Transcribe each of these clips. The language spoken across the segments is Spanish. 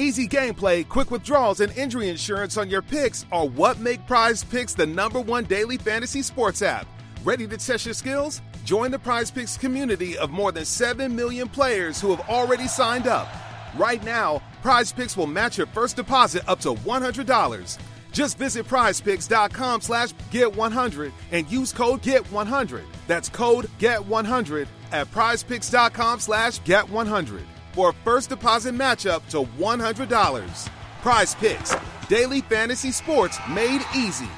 Easy gameplay, quick withdrawals, and injury insurance on your picks are what make Prize Picks the number one daily fantasy sports app. Ready to test your skills? Join the Prize Picks community of more than 7 million players who have already signed up. Right now, Prize Picks will match your first deposit up to $100. Just visit prizepicks.com slash get100 and use code GET100. That's code GET100 at prizepicks.com slash get100 for a first deposit matchup to $100. Prize Picks, daily fantasy sports made easy.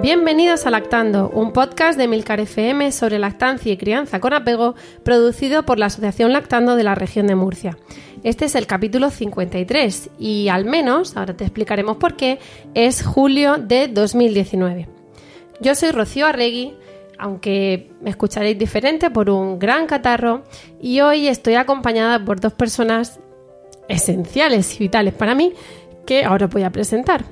Bienvenidos a Lactando, un podcast de Milcar FM sobre lactancia y crianza con apego, producido por la Asociación Lactando de la región de Murcia. Este es el capítulo 53 y al menos, ahora te explicaremos por qué, es julio de 2019. Yo soy Rocío Arregui, aunque me escucharéis diferente por un gran catarro, y hoy estoy acompañada por dos personas esenciales y vitales para mí que ahora voy a presentar.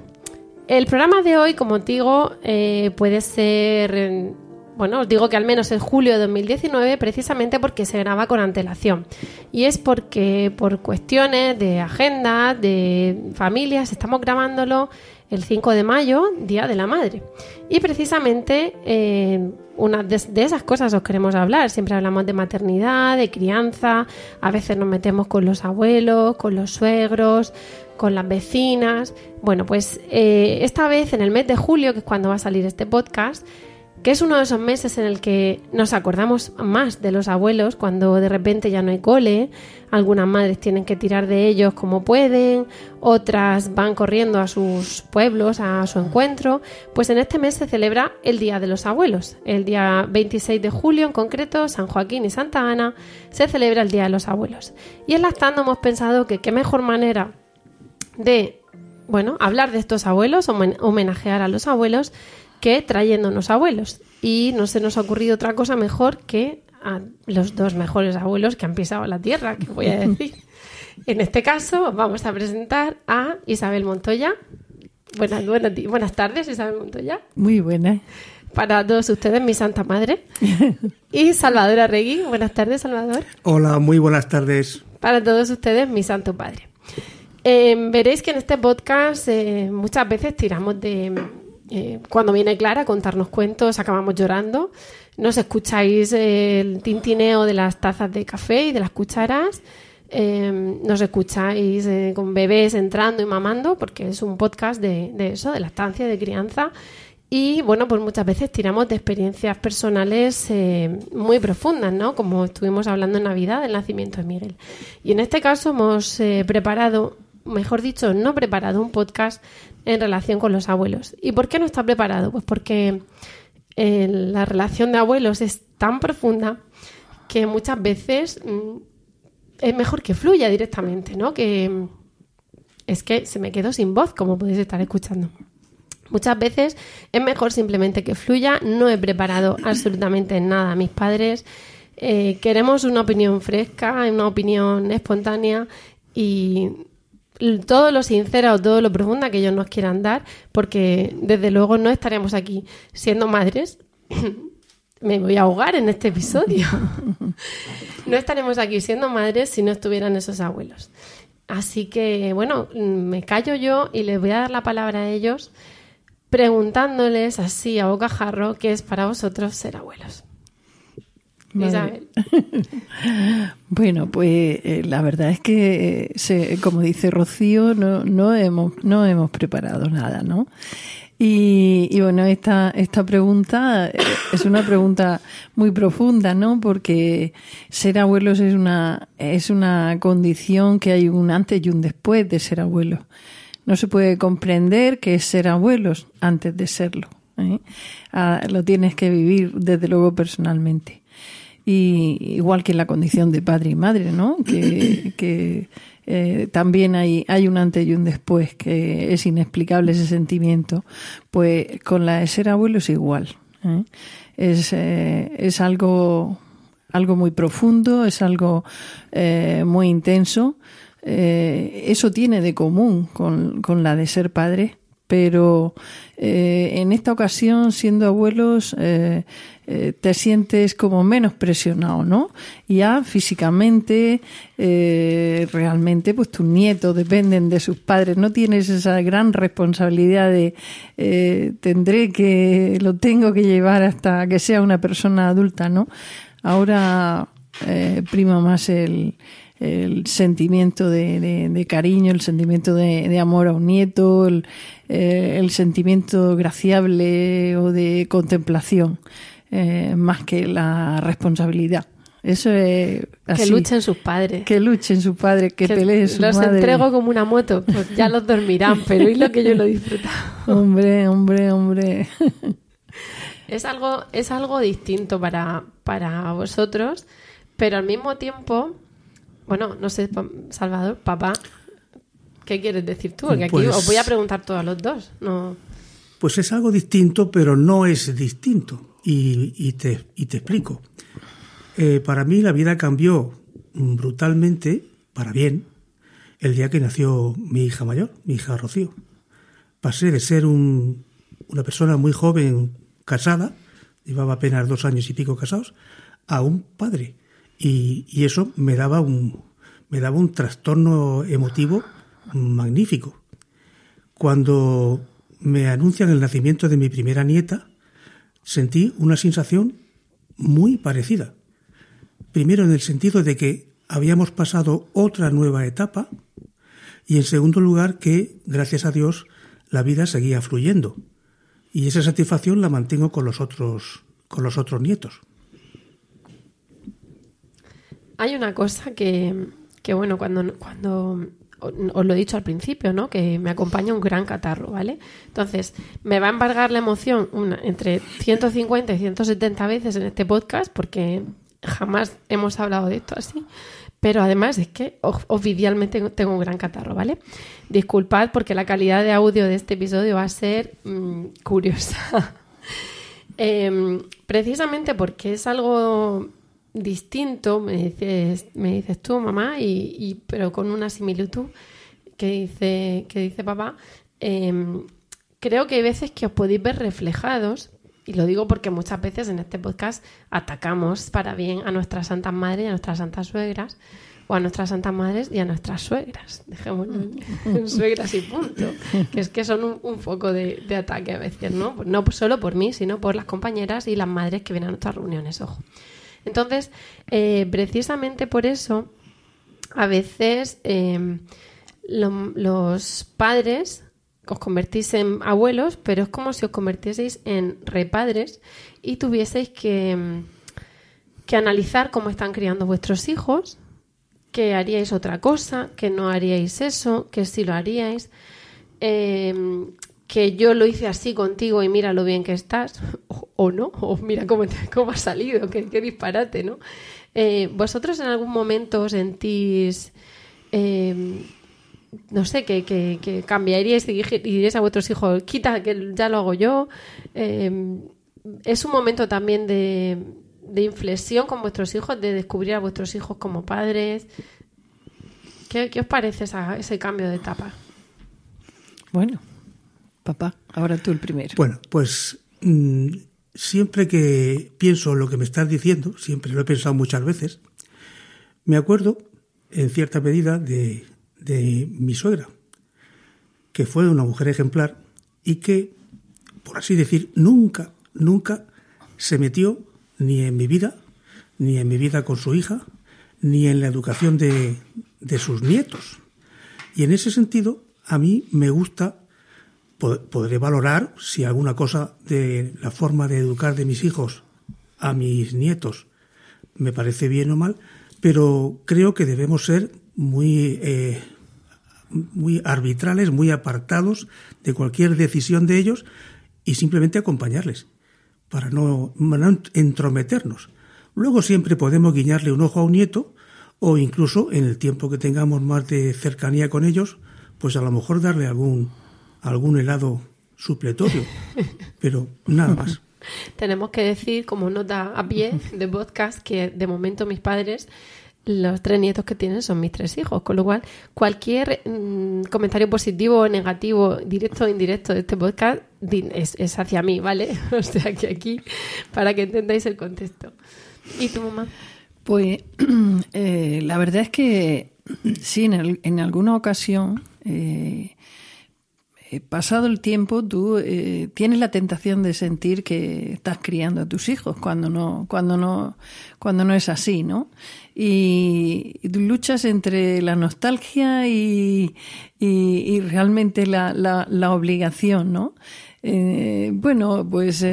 El programa de hoy, como digo, eh, puede ser, bueno, os digo que al menos es julio de 2019, precisamente porque se graba con antelación. Y es porque por cuestiones de agenda, de familias, estamos grabándolo el 5 de mayo, Día de la Madre. Y precisamente eh, una de, de, esas cosas os queremos hablar. Siempre hablamos de maternidad, de crianza, a veces nos metemos con los abuelos, con los suegros, con las vecinas. Bueno, pues eh, esta vez en el mes de julio, que es cuando va a salir este podcast, que es uno de esos meses en el que nos acordamos más de los abuelos, cuando de repente ya no hay cole, algunas madres tienen que tirar de ellos como pueden, otras van corriendo a sus pueblos, a su encuentro, pues en este mes se celebra el Día de los Abuelos. El día 26 de julio en concreto, San Joaquín y Santa Ana, se celebra el Día de los Abuelos. Y en Lactando hemos pensado que qué mejor manera de, bueno, hablar de estos abuelos, homenajear a los abuelos, que trayéndonos abuelos. Y no se nos ha ocurrido otra cosa mejor que a los dos mejores abuelos que han pisado la tierra, que voy a decir. en este caso, vamos a presentar a Isabel Montoya. Buenas, buenas, buenas tardes, Isabel Montoya. Muy buenas. Para todos ustedes, mi Santa Madre. y Salvador Arregui. Buenas tardes, Salvador. Hola, muy buenas tardes. Para todos ustedes, mi Santo Padre. Eh, veréis que en este podcast eh, muchas veces tiramos de... Eh, cuando viene Clara a contarnos cuentos, acabamos llorando. Nos escucháis el tintineo de las tazas de café y de las cucharas. nos escucháis con bebés entrando y mamando, porque es un podcast de, eso, de lactancia, de crianza. Y bueno, pues muchas veces tiramos de experiencias personales muy profundas, ¿no? Como estuvimos hablando en Navidad del nacimiento de Miguel. Y en este caso hemos preparado mejor dicho, no preparado un podcast en relación con los abuelos. ¿Y por qué no está preparado? Pues porque eh, la relación de abuelos es tan profunda que muchas veces mm, es mejor que fluya directamente, ¿no? Que es que se me quedó sin voz, como podéis estar escuchando. Muchas veces es mejor simplemente que fluya. No he preparado absolutamente nada. Mis padres eh, queremos una opinión fresca, una opinión espontánea y todo lo sincera o todo lo profunda que ellos nos quieran dar, porque desde luego no estaríamos aquí siendo madres. Me voy a ahogar en este episodio. no estaremos aquí siendo madres si no estuvieran esos abuelos. Así que, bueno, me callo yo y les voy a dar la palabra a ellos preguntándoles así a bocajarro qué es para vosotros ser abuelos. bueno, pues eh, la verdad es que, se, como dice Rocío, no, no, hemos, no hemos preparado nada, ¿no? Y, bueno, esta, esta pregunta eh, es una pregunta muy profunda, ¿no? Porque ser abuelos es una, es una condición que hay un antes y un después de ser abuelos. No se puede comprender qué es ser abuelos antes de serlo. ¿eh? Ah, lo tienes que vivir desde luego personalmente. Y igual que la condición de padre y madre, ¿no? Que, eh, también hay, hay un antes y un después, que es inexplicable ese sentimiento. Pues con la de ser abuelo es igual. ¿eh? Es, es algo, algo muy profundo, es algo muy intenso. eso tiene de común con, con la de ser padre, pero eh, en esta ocasión, siendo abuelos, eh, eh, te sientes como menos presionado, ¿no? Ya físicamente, realmente, pues tus nietos dependen de sus padres, no tienes esa gran responsabilidad de tendré que, lo tengo que llevar hasta que sea una persona adulta, ¿no? Ahora prima más el el sentimiento de, cariño, el sentimiento de, amor a un nieto, eh, el, sentimiento graciable o de contemplación, eh, más que la responsabilidad. Eso es así. Que luchen sus padres. Que luchen sus padres, que, peleen sus Los entrego como una moto, pues ya los dormirán, pero es lo que yo lo he disfrutado. hombre, hombre, hombre. es algo, es algo distinto para, para vosotros, pero al mismo tiempo bueno, no sé, Salvador, papá, ¿qué quieres decir tú? Porque aquí os voy a pues preguntar todos los dos. No... Pues es algo distinto, pero no es distinto. Y, te, te, explico. Eh, para mí la vida cambió brutalmente, para bien, el día que nació mi hija mayor, mi hija Rocío. Pasé de ser una persona muy joven, casada, llevaba apenas dos años y pico casados, a un padre y, eso me daba un, me daba un trastorno emotivo magnífico. Cuando me anuncian el nacimiento de mi primera nieta, sentí una sensación muy parecida. Primero en el sentido de que habíamos pasado otra nueva etapa y en segundo lugar que, gracias a Dios, la vida seguía fluyendo. Y esa satisfacción la mantengo con los otros, con los otros nietos. Hay una cosa que, que bueno, cuando, cuando os lo he dicho al principio, ¿no? Que me acompaña un gran catarro, ¿vale? Entonces, me va a embargar la emoción una, entre 150 y 170 veces en este podcast porque jamás hemos hablado de esto así. Pero además es que oficialmente tengo un gran catarro, ¿vale? Disculpad porque la calidad de audio de este episodio va a ser mm, curiosa. Em, precisamente porque es algo distinto, me dices, me dices tú, mamá, y, pero con una similitud que dice, que dice papá. Em, creo que hay veces que os podéis ver reflejados, y lo digo porque muchas veces en este podcast atacamos para bien a nuestras santas madres y a nuestras santas suegras, o a nuestras santas madres y a nuestras suegras. Dejémoslo en suegras y punto. Que es que son un, un foco de, de, ataque a veces, ¿no? No solo por mí, sino por las compañeras y las madres que vienen a nuestras reuniones, ojo. Entonces, eh, precisamente por eso, a veces em, los padres os convertís en abuelos, pero es como si os convirtieseis en repadres y tuvieseis que, em, que analizar cómo están criando vuestros hijos, que haríais otra cosa, que no haríais eso, que sí lo haríais. Eh, que yo lo hice así contigo y mira lo bien que estás, o, no, o mira cómo, cómo ha salido, qué, disparate, ¿no? Eh, ¿Vosotros en algún momento sentís, em, no sé, que, que, cambiaríais y diríais a vuestros hijos, quita, que ya lo hago yo? Em, ¿Es un momento también de, de, inflexión con vuestros hijos, de descubrir a vuestros hijos como padres? ¿Qué, qué os parece ese cambio de etapa? Bueno, Papá, ahora tú el primero. Bueno, pues mm, siempre que pienso lo que me estás diciendo, siempre lo he pensado muchas veces, me acuerdo en cierta medida de, de mi suegra, que fue una mujer ejemplar y que, por así decir, nunca, nunca se metió ni en mi vida, ni en mi vida con su hija, ni en la educación de, de sus nietos. Y en ese sentido, a mí me gusta podré valorar si alguna cosa de la forma de educar de mis hijos a mis nietos me parece bien o mal, pero creo que debemos ser muy, eh, muy arbitrales, muy apartados de cualquier decisión de ellos y simplemente acompañarles, para no, entrometernos. Luego siempre podemos guiñarle un ojo a un nieto o incluso en el tiempo que tengamos más de cercanía con ellos, pues a lo mejor darle algún, algún helado supletorio, pero nada más. Tenemos que decir, como nota a pie de podcast, que de momento mis padres los tres nietos que tienen son mis tres hijos, con lo cual cualquier mm, comentario positivo o negativo, directo o indirecto de este podcast es, hacia mí, ¿vale? O sea que aquí, para que entendáis el contexto. ¿Y tu mamá? Pues eh, la verdad es que sí, en, en alguna ocasión eh, pasado el tiempo, tú eh, tienes la tentación de sentir que estás criando a tus hijos cuando no, cuando no, cuando no es así, ¿no? Y, luchas entre la nostalgia y, y, realmente la, la, la, obligación, ¿no? Eh, bueno, pues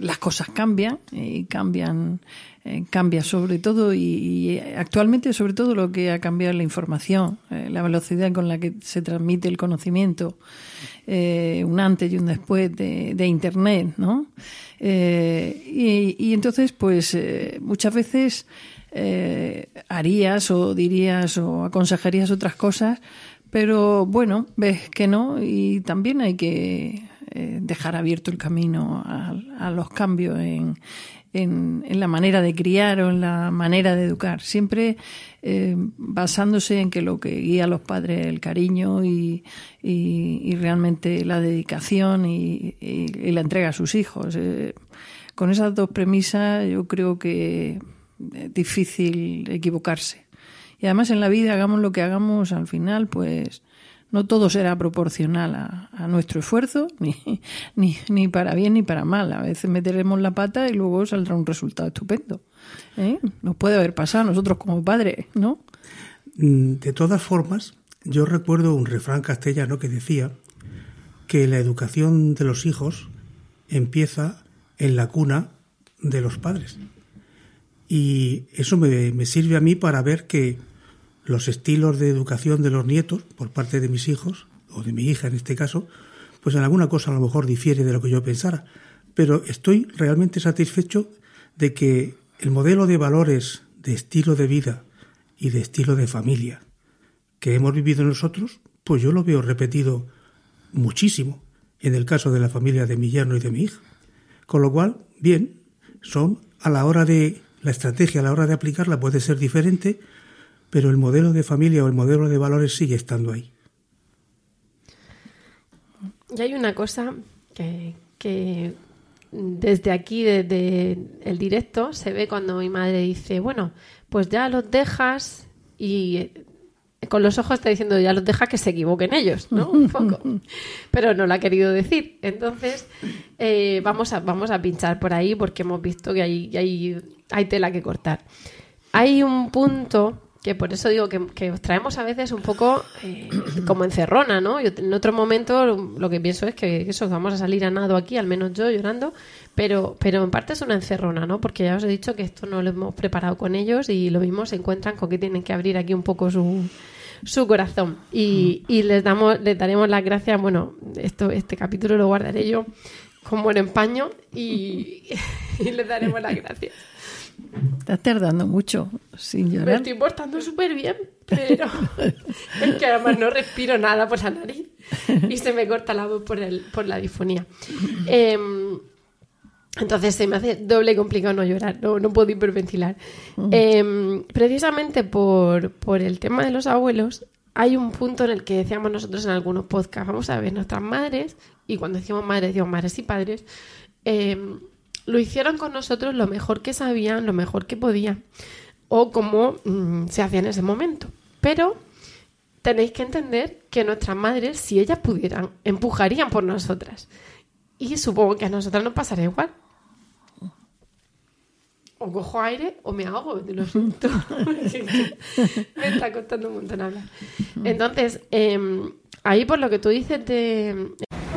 las cosas cambian y cambian eh, cambia sobre todo y, actualmente sobre todo lo que ha cambiado la información, eh, la velocidad con la que se transmite el conocimiento, eh, un antes y un después de, Internet, ¿no? Y, entonces, pues muchas veces harías o dirías o aconsejarías otras cosas, pero bueno, ves que no y también hay que dejar abierto el camino a los cambios en, en, la manera de criar o en la manera de educar, siempre eh, basándose en que lo que guía a los padres es el cariño y, realmente la dedicación y, la entrega a sus hijos. Eh, con esas dos premisas yo creo que es difícil equivocarse. Y además en la vida, hagamos lo que hagamos, al final, pues no todo será proporcional a, nuestro esfuerzo, ni, ni, para bien ni para mal. A veces meteremos la pata y luego saldrá un resultado estupendo. ¿eh? Nos puede haber pasado a nosotros como padres, ¿no? Mm, de todas formas, yo recuerdo un refrán castellano que decía que la educación de los hijos empieza en la cuna de los padres. Y eso me, me sirve a mí para ver que los estilos de educación de los nietos por parte de mis hijos, o de mi hija en este caso, pues en alguna cosa a lo mejor difiere de lo que yo pensara. Pero estoy realmente satisfecho de que el modelo de valores, de estilo de vida y de estilo de familia que hemos vivido nosotros, pues yo lo veo repetido muchísimo en el caso de la familia de mi yerno y de mi hija. Con lo cual, bien, son a la hora de la estrategia, a la hora de aplicarla puede ser diferente, pero el modelo de familia o el modelo de valores sigue estando ahí. Y hay una cosa que, desde aquí, desde el directo, se ve cuando mi madre dice, bueno, pues ya los dejas y con los ojos está diciendo ya los dejas que se equivoquen ellos, ¿no? Un poco. Pero no lo ha querido decir. Entonces, eh, vamos, a, vamos a pinchar por ahí porque hemos visto que hay, hay, hay tela que cortar. Hay un punto que por eso digo que, os traemos a veces un poco eh, como encerrona, ¿no? Yo, en otro momento lo, que pienso es que eso, vamos a salir a nado aquí, al menos yo llorando, pero, pero en parte es una encerrona, ¿no? Porque ya os he dicho que esto no lo hemos preparado con ellos y lo mismo se encuentran con que tienen que abrir aquí un poco su, su corazón. Y, y les, damos, les daremos las gracias, bueno, esto, este capítulo lo guardaré yo con buen empaño y, y les daremos las gracias. Estás tardando mucho sin llorar. Me estoy portando súper bien, pero es que además no respiro nada por la nariz y se me corta la voz por, el, por la difonía. Em, entonces se me hace doble complicado no llorar, no, no puedo hiperventilar. Em, precisamente por, por el tema de los abuelos, hay un punto en el que decíamos nosotros en algunos podcasts, vamos a ver, nuestras madres, y cuando decimos madres, decimos madres y padres, eh, lo hicieron con nosotros lo mejor que sabían, lo mejor que podían, o como mm, se hacía en ese momento. Pero tenéis que entender que nuestras madres, si ellas pudieran, empujarían por nosotras. Y supongo que a nosotras nos pasará igual. O cojo aire o me ahogo, lo siento. me está costando un montón hablar. Entonces, em, ahí por lo que tú dices de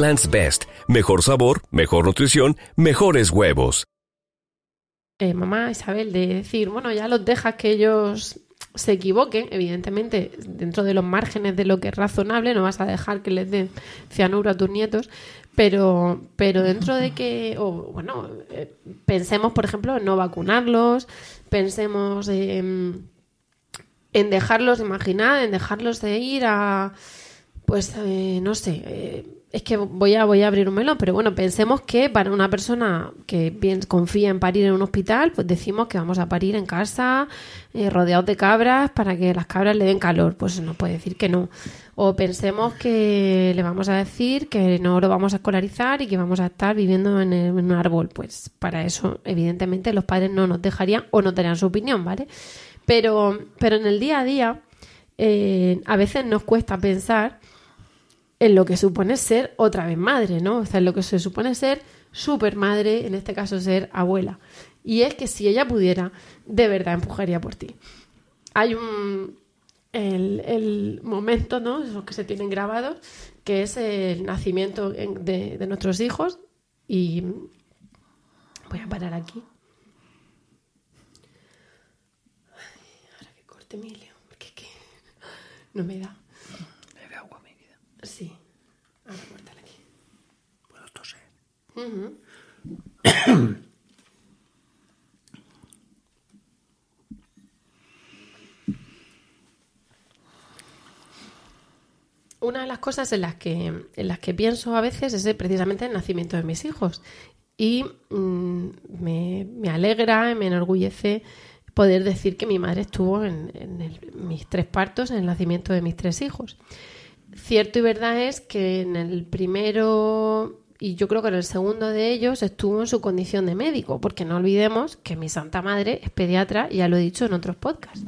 Eggland's Best. Mejor sabor, mejor nutrición, mejores huevos. Eh, mamá Isabel, de decir, bueno, ya los dejas que ellos se equivoquen, evidentemente, dentro de los márgenes de lo que es razonable, no vas a dejar que les den cianuro a tus nietos, pero, pero dentro de que, o bueno, eh, pensemos, por ejemplo, en no vacunarlos, pensemos en, en dejarlos, imaginar, en dejarlos de ir a, pues, eh, no sé, eh, es que voy a, voy a abrir un melón, pero bueno, pensemos que para una persona que confía en parir en un hospital, pues decimos que vamos a parir en casa, eh, rodeados de cabras, para que las cabras le den calor. Pues no puede decir que no. O pensemos que le vamos a decir que no lo vamos a escolarizar y que vamos a estar viviendo en un árbol. Pues para eso, evidentemente, los padres no nos dejarían o no darían su opinión, ¿vale? Pero, pero en el día a día, eh, a veces nos cuesta pensar en lo que supone ser otra vez madre, ¿no? O sea, en lo que se supone ser super madre, en este caso ser abuela. Y es que si ella pudiera, de verdad empujaría por ti. Hay un. El, el momento, ¿no? Esos que se tienen grabados, que es el nacimiento en- de, de nuestros hijos. Y voy a parar aquí. Ay, ahora que corte Emilio, porque es que no me da. Bebe agua, mi vida. Sí. Ahora córtala aquí. Puedo toser. Una de las cosas en las que, en las que pienso a veces es precisamente el nacimiento de mis hijos. Y mm, me, me alegra, me enorgullece poder decir que mi madre estuvo en, mis tres partos, en el nacimiento de mis tres hijos. Cierto y verdad es que en el primero y yo creo que en el segundo de ellos estuvo en su condición de médico, porque no olvidemos que mi santa madre es pediatra, ya lo he dicho en otros podcasts.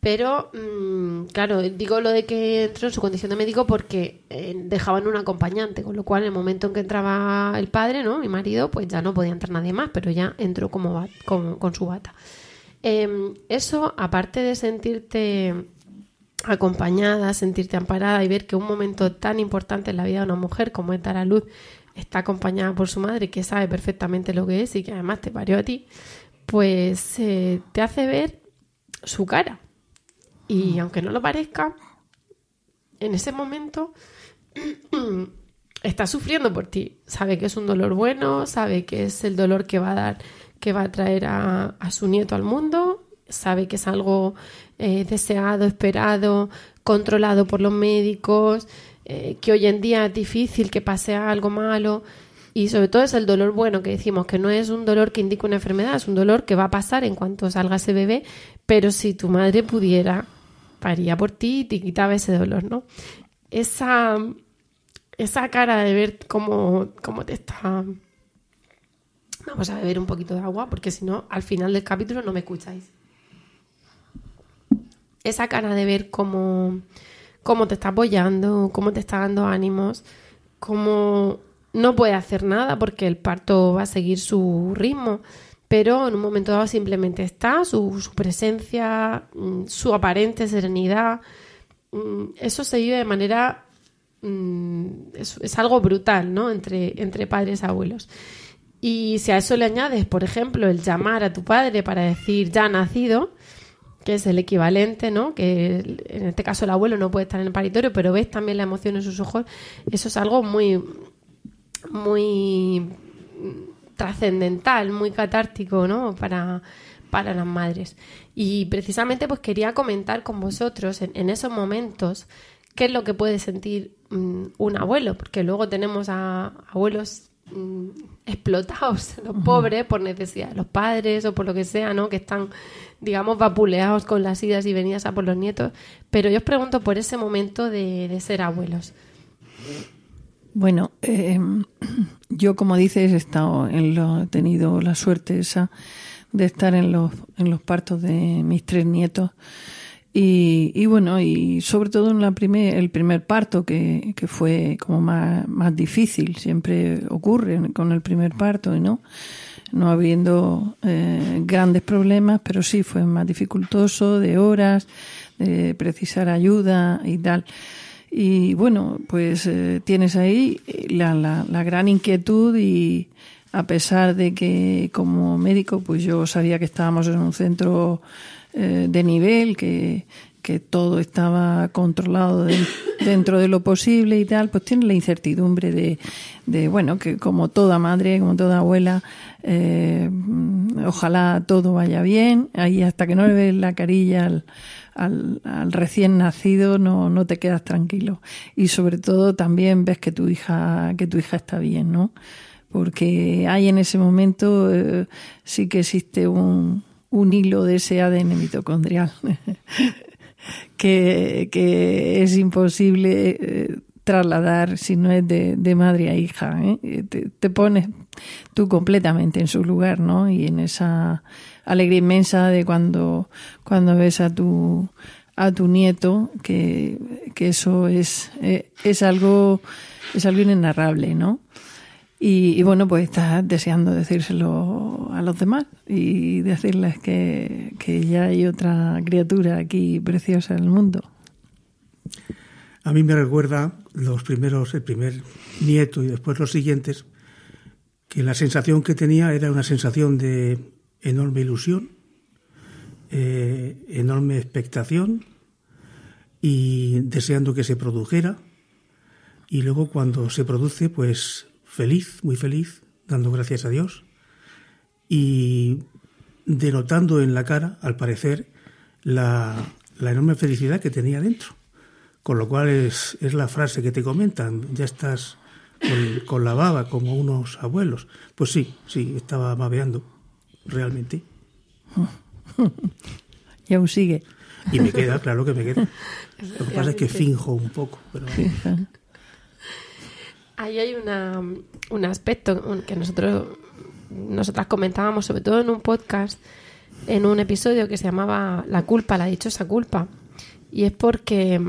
Pero, mm, claro, digo lo de que entró en su condición de médico porque eh, dejaban un acompañante, con lo cual en el momento en que entraba el padre, ¿no? Mi marido, pues ya no podía entrar nadie más, pero ya entró como con, con su bata. Em, eso, aparte de sentirte acompañada, sentirte amparada y ver que un momento tan importante en la vida de una mujer como es dar a luz está acompañada por su madre que sabe perfectamente lo que es y que además te parió a ti, pues eh, te hace ver su cara. Y aunque no lo parezca, en ese momento está sufriendo por ti. Sabe que es un dolor bueno, sabe que es el dolor que va a dar, que va a traer a, a su nieto al mundo, sabe que es algo eh, deseado, esperado, controlado por los médicos, eh, que hoy en día es difícil que pase algo malo. Y sobre todo es el dolor bueno que decimos, que no es un dolor que indica una enfermedad, es un dolor que va a pasar en cuanto salga ese bebé, pero si tu madre pudiera, paría por ti y te quitaba ese dolor, ¿no? Esa, esa cara de ver cómo, cómo te está... Vamos a beber un poquito de agua porque si no, al final del capítulo no me escucháis. Esa cara de ver cómo, cómo te está apoyando, cómo te está dando ánimos, cómo no puede hacer nada porque el parto va a seguir su ritmo, pero en un momento dado simplemente está, su, presencia, mm, su aparente serenidad, mm, eso se vive de manera mm, es, algo brutal, ¿no? Entre, entre padres y abuelos. Y si a eso le añades, por ejemplo, el llamar a tu padre para decir ya nacido, que es el equivalente, ¿no? Que en este caso el abuelo no puede estar en el paritorio, pero ves también la emoción en sus ojos, eso es algo muy, muy trascendental, muy catártico, ¿no? Para, para las madres. Y precisamente pues quería comentar con vosotros en, en esos momentos qué es lo que puede sentir mm, un abuelo, porque luego tenemos a abuelos mm, explotados, los pobres, por necesidad de los padres o por lo que sea, ¿no? Que están, digamos, vapuleados con las idas y venidas a por los nietos. Pero yo os pregunto por ese momento de, de ser abuelos. Bueno, eh, yo como dices he estado en he tenido la suerte esa de estar en los, en los partos de mis tres nietos y, y bueno, y sobre todo en la primer, el primer parto que, que fue como más, más difícil, siempre ocurre con el primer parto, ¿no? No habiendo eh, grandes problemas, pero sí fue más dificultoso, de horas, de precisar ayuda y tal. Y bueno, pues eh, tienes ahí la, la, la gran inquietud y a pesar de que como médico pues yo sabía que estábamos en un centro eh, de nivel, que, que todo estaba controlado de- dentro de lo posible y tal, pues tienes la incertidumbre de, de bueno, que como toda madre, como toda abuela, eh, ojalá todo vaya bien, ahí hasta que no le ves la carilla al, al, al recién nacido no, no te quedas tranquilo. Y sobre todo también ves que tu hija, que tu hija está bien, ¿no? Porque hay en ese momento eh, sí que existe un, un hilo de ese ADN mitocondrial que, que es imposible eh, trasladar si no es de, de madre a hija. ¿eh? Te, te pones tú completamente en su lugar, ¿no? Y en esa alegría inmensa de cuando, cuando ves a tu a tu nieto, que, que eso es, eh, es algo es algo inenarrable, ¿no? Y, y, bueno, pues estás deseando decírselo a los demás y decirles que, que ya hay otra criatura aquí preciosa en el mundo. A mí me recuerda los primeros, el primer nieto y después los siguientes, que la sensación que tenía era una sensación de enorme ilusión, eh, enorme expectación y deseando que se produjera. Y luego cuando se produce, pues feliz, muy feliz, dando gracias a Dios y denotando en la cara, al parecer, la, la enorme felicidad que tenía dentro. Con lo cual es, es la frase que te comentan, ya estás con, con, la baba como unos abuelos. Pues sí, sí, estaba babeando, realmente. Y aún sigue. Y me queda, claro que me queda. Lo que pasa es que finjo un poco, pero... Ahí hay una, un aspecto que nosotros nosotras comentábamos, sobre todo en un podcast, en un episodio que se llamaba La culpa, la dichosa culpa. Y es porque,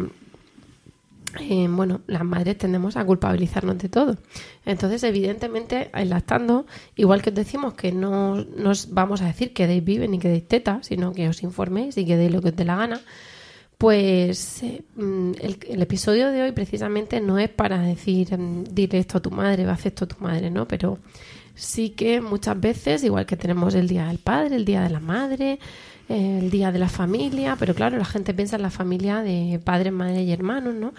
eh, bueno, las madres tendemos a culpabilizarnos de todo. Entonces, evidentemente, lactando, igual que os decimos que no nos vamos a decir que deis vive ni que deis teta, sino que os informéis y que deis lo que os dé la gana, pues eh, el, el, episodio de hoy precisamente no es para decir, dile esto a tu madre, a hacer esto a tu madre, ¿no? Pero sí que muchas veces, igual que tenemos el Día del Padre, el Día de la Madre, el Día de la Familia, pero claro, la gente piensa en la familia de padres, madre y hermanos, ¿no?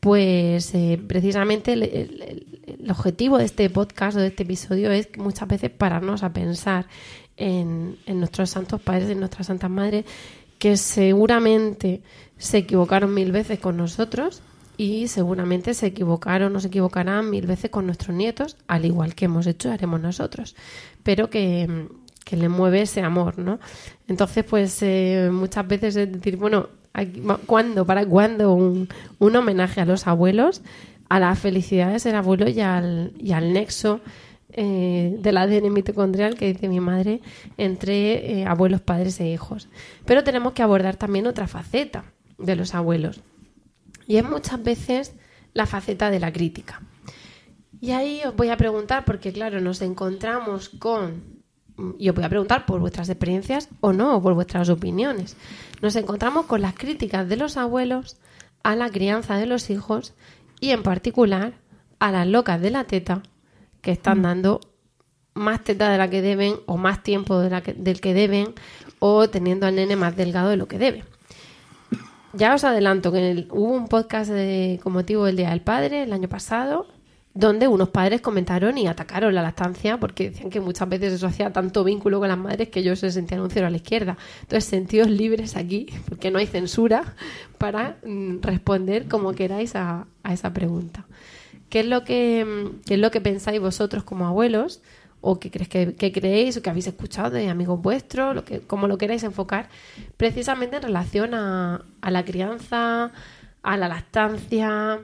Pues eh, precisamente el, objetivo de este podcast o de este episodio es muchas veces pararnos a pensar en, en nuestros santos padres, en nuestras santas madres, que seguramente se equivocaron mil veces con nosotros y seguramente se equivocaron o se equivocarán mil veces con nuestros nietos, al igual que hemos hecho haremos nosotros, pero que, que le mueve ese amor, ¿no? Entonces, pues eh, muchas veces es decir, bueno, ¿cuándo, para cuándo un, un, homenaje a los abuelos, a la felicidad de ser abuelo y al, y al nexo eh, del ADN mitocondrial que dice mi madre entre eh, abuelos, padres e hijos. Pero tenemos que abordar también otra faceta de los abuelos y es muchas veces la faceta de la crítica. Y ahí os voy a preguntar, porque claro, nos encontramos con, y os voy a preguntar por vuestras experiencias o no, por vuestras opiniones, nos encontramos con las críticas de los abuelos a la crianza de los hijos y en particular a las locas de la teta que están dando más teta de la que deben o más tiempo de la que, del que deben o teniendo al nene más delgado de lo que debe. Ya os adelanto que el, hubo un podcast de, con motivo del Día del Padre el año pasado donde unos padres comentaron y atacaron la lactancia porque decían que muchas veces eso hacía tanto vínculo con las madres que ellos se sentían un cero a la izquierda. Entonces, sentidos libres aquí, porque no hay censura, para mm, responder como queráis a, a esa pregunta. ¿Qué es lo que, qué es lo que pensáis vosotros como abuelos? o qué crees que, creéis o que habéis escuchado de amigos vuestros, lo que, como lo queráis enfocar, precisamente en relación a, a la crianza, a la lactancia,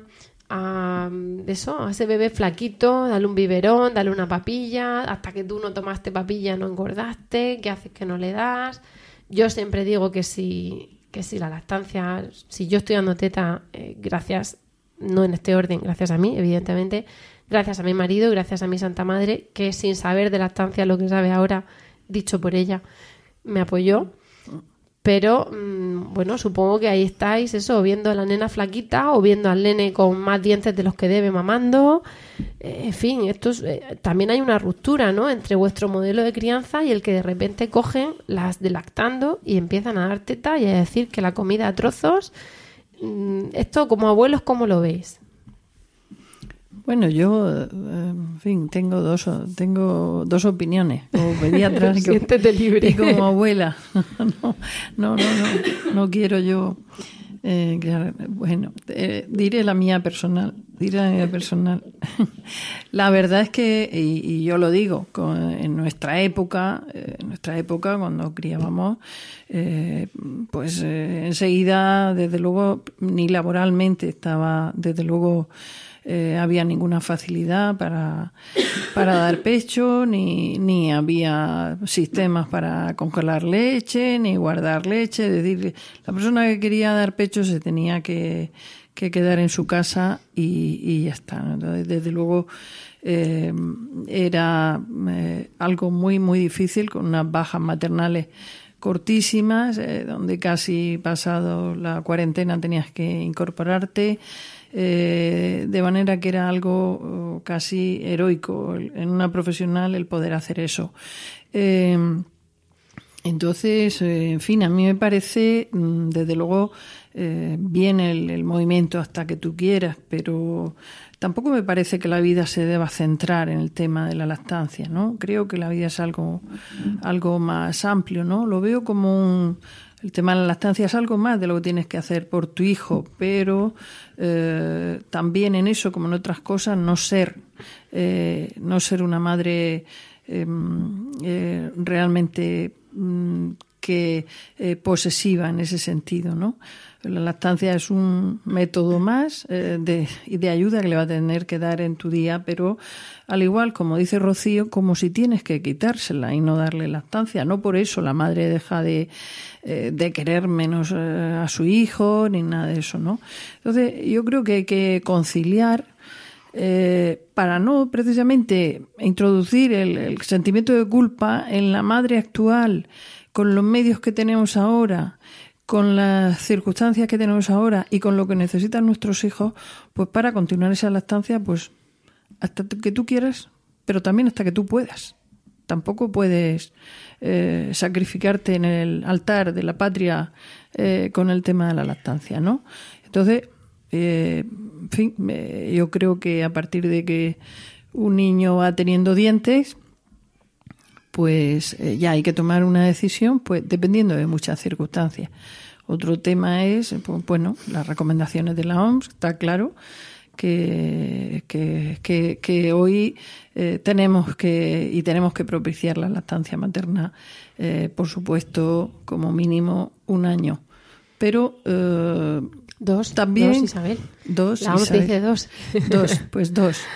a eso, a ese bebé flaquito, dale un biberón, dale una papilla, hasta que tú no tomaste papilla no engordaste, qué haces que no le das. Yo siempre digo que si, que la lactancia, si yo estoy dando teta, eh, gracias, no en este orden, gracias a mí, evidentemente, gracias a mi marido, gracias a mi Santa Madre, que sin saber de lactancia lo que sabe ahora, dicho por ella, me apoyó. Pero mm, bueno, supongo que ahí estáis, eso, viendo a la nena flaquita o viendo al nene con más dientes de los que debe mamando. Eh, en fin, esto eh, también hay una ruptura, ¿no? Entre vuestro modelo de crianza y el que de repente cogen las de lactando y empiezan a dar teta y a decir que la comida a trozos. Mm, esto como abuelos, ¿cómo lo veis? Bueno, yo, eh, en fin, tengo dos, tengo dos opiniones, como pediatra y, como abuela. no, no, no, no, quiero yo. Eh, bueno, eh, diré la mía personal. Diré la mía personal. la verdad es que, y, yo lo digo, en nuestra época, en nuestra época cuando criábamos, pues enseguida, desde luego, ni laboralmente estaba, desde luego eh, había ninguna facilidad para, para dar pecho, ni, ni había sistemas para congelar leche, ni guardar leche. Es decir, la persona que quería dar pecho se tenía que, que quedar en su casa y, y ya está. Entonces, desde luego, eh, era eh, algo muy, muy difícil, con unas bajas maternales cortísimas, eh, donde casi pasado la cuarentena tenías que incorporarte. Eh, de manera que era algo oh, casi heroico en una profesional el poder hacer eso. Eh, entonces, eh, en fin, a mí me parece, mm, desde luego, bien el, movimiento hasta que tú quieras, pero tampoco me parece que la vida se deba centrar en el tema de la lactancia, ¿no? Creo que la vida es algo, algo más amplio, ¿no? Lo veo como un el tema de la lactancia es algo más de lo que tienes que hacer por tu hijo, pero eh, también en eso, como en otras cosas, no ser, eh, no ser una madre em, eh, realmente que posesiva en ese sentido, ¿no? La lactancia es un método más eh, de, de ayuda que le va a tener que dar en tu día, pero al igual, como dice Rocío, como si tienes que quitársela y no darle lactancia. No por eso la madre deja de, eh, querer menos eh, a su hijo ni nada de eso, ¿no? Entonces, yo creo que hay que conciliar para no precisamente introducir el sentimiento de culpa en la madre actual con los medios que tenemos ahora con las circunstancias que tenemos ahora y con lo que necesitan nuestros hijos, pues para continuar esa lactancia, pues hasta que tú quieras, pero también hasta que tú puedas. Tampoco puedes eh, sacrificarte en el altar de la patria eh, con el tema de la lactancia, ¿no? Entonces, eh, en fin, yo creo que a partir de que un niño va teniendo dientes, pues eh, ya hay que tomar una decisión, pues dependiendo de muchas circunstancias. Otro tema es, pues, bueno, las recomendaciones de la OMS, está claro que, que, que, hoy eh, tenemos que y tenemos que propiciar la lactancia materna, eh, por supuesto, como mínimo un año. Pero dos también. Dos, Isabel. Dos. La OMS dice dos. Dos, pues dos.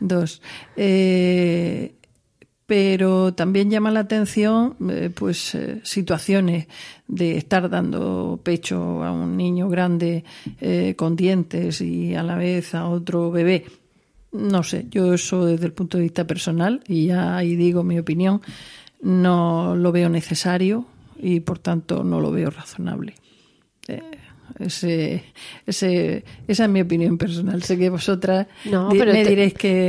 Dos. Eh, pero también llama la atención eh, pues eh, situaciones de estar dando pecho a un niño grande eh, con dientes y a la vez a otro bebé. No sé, yo eso desde el punto de vista personal, y ya ahí digo mi opinión, no lo veo necesario y por tanto no lo veo razonable. ese, ese, esa es mi opinión personal. Sé que vosotras me diréis que...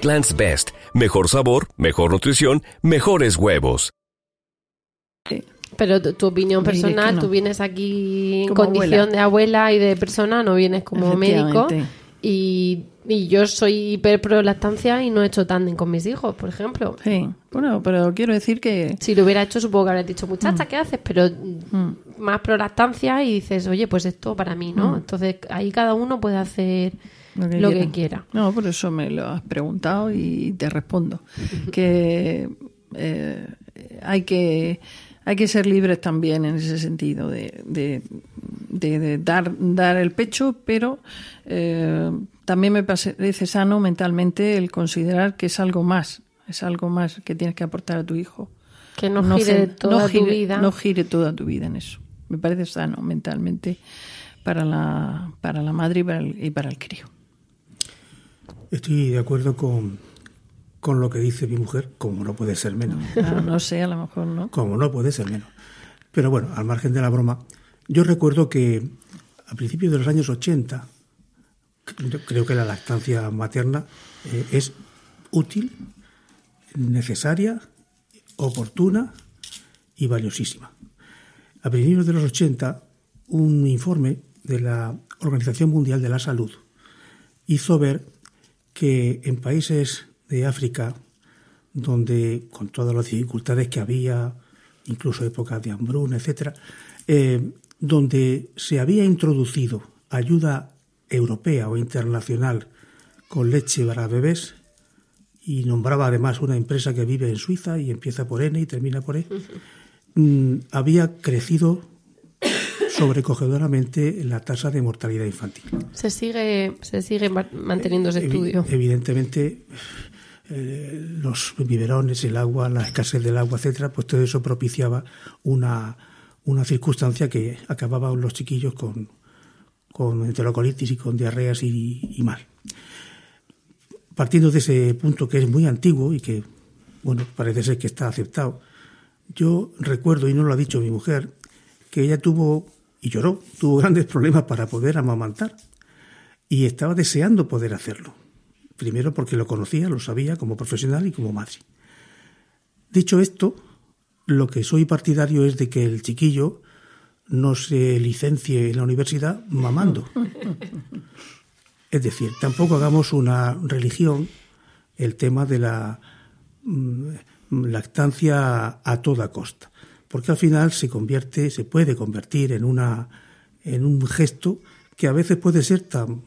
Eggland's Best. Mejor sabor, mejor nutrición, mejores huevos. Pero tu, tu opinión personal, no. tú vienes aquí en Como condición abuela. de abuela y de persona, no vienes como médico. Y, y yo soy hiper pro lactancia y no he hecho tándem con mis hijos, por ejemplo. Sí, bueno, pero quiero decir que Si lo hubiera hecho, supongo que habrías dicho, Mm. muchacha, ¿qué haces? Pero mm, más pro lactancia y dices, oye, pues esto para mí, ¿no? Entonces ahí cada uno puede hacer lo que, lo quiera. que quiera. No, por eso me lo has preguntado y te respondo. que eh, hay que hay que ser libres también en ese sentido de, de- de- de dar, dar el pecho, pero eh, también me parece sano mentalmente el considerar que es algo más, es algo más que tienes que aportar a tu hijo. Que no, gire toda no tu gire- vida. No gire toda tu vida en eso. Me parece sano mentalmente para la, para la madre y para el, y para el crío. Estoy de acuerdo con, con lo que dice mi mujer, como no puede ser menos. Ah, no sé, a lo mejor no. Como no puede ser menos. Pero bueno, al margen de la broma, yo recuerdo que a principios de los años 80, cre- creo que la lactancia materna eh, es útil, necesaria, oportuna y valiosísima. A principios de los 80, un informe de la Organización Mundial de la Salud hizo ver que en países de África, donde con todas las dificultades que había, incluso épocas de hambruna, etcétera, eh, donde se había introducido ayuda europea o internacional con leche para bebés y nombraba además una empresa que vive en Suiza y empieza por N y termina por E, mm, había crecido sobrecogedoramente la tasa de mortalidad infantil. Se sigue, se sigue ma- manteniendo ese Evi- estudio. Evidentemente, eh, los biberones, el agua, la escasez del agua, etcétera, pues todo eso propiciaba una, una circunstancia que acababan los chiquillos con, con enterocolitis y con diarreas y, y mal. Partiendo de ese punto que es muy antiguo y que, bueno, parece ser que está aceptado, yo recuerdo, y no lo ha dicho mi mujer, que ella tuvo, y lloró, tuvo grandes problemas para poder amamantar y estaba deseando poder hacerlo. Primero porque lo conocía, lo sabía como profesional y como madre. Dicho esto, lo que soy partidario es de que el chiquillo no se licencie en la universidad mamando. Es decir, tampoco hagamos una religión el tema de la mm, lactancia a toda costa, porque al final se convierte, se puede convertir en una en un gesto que a veces puede ser tan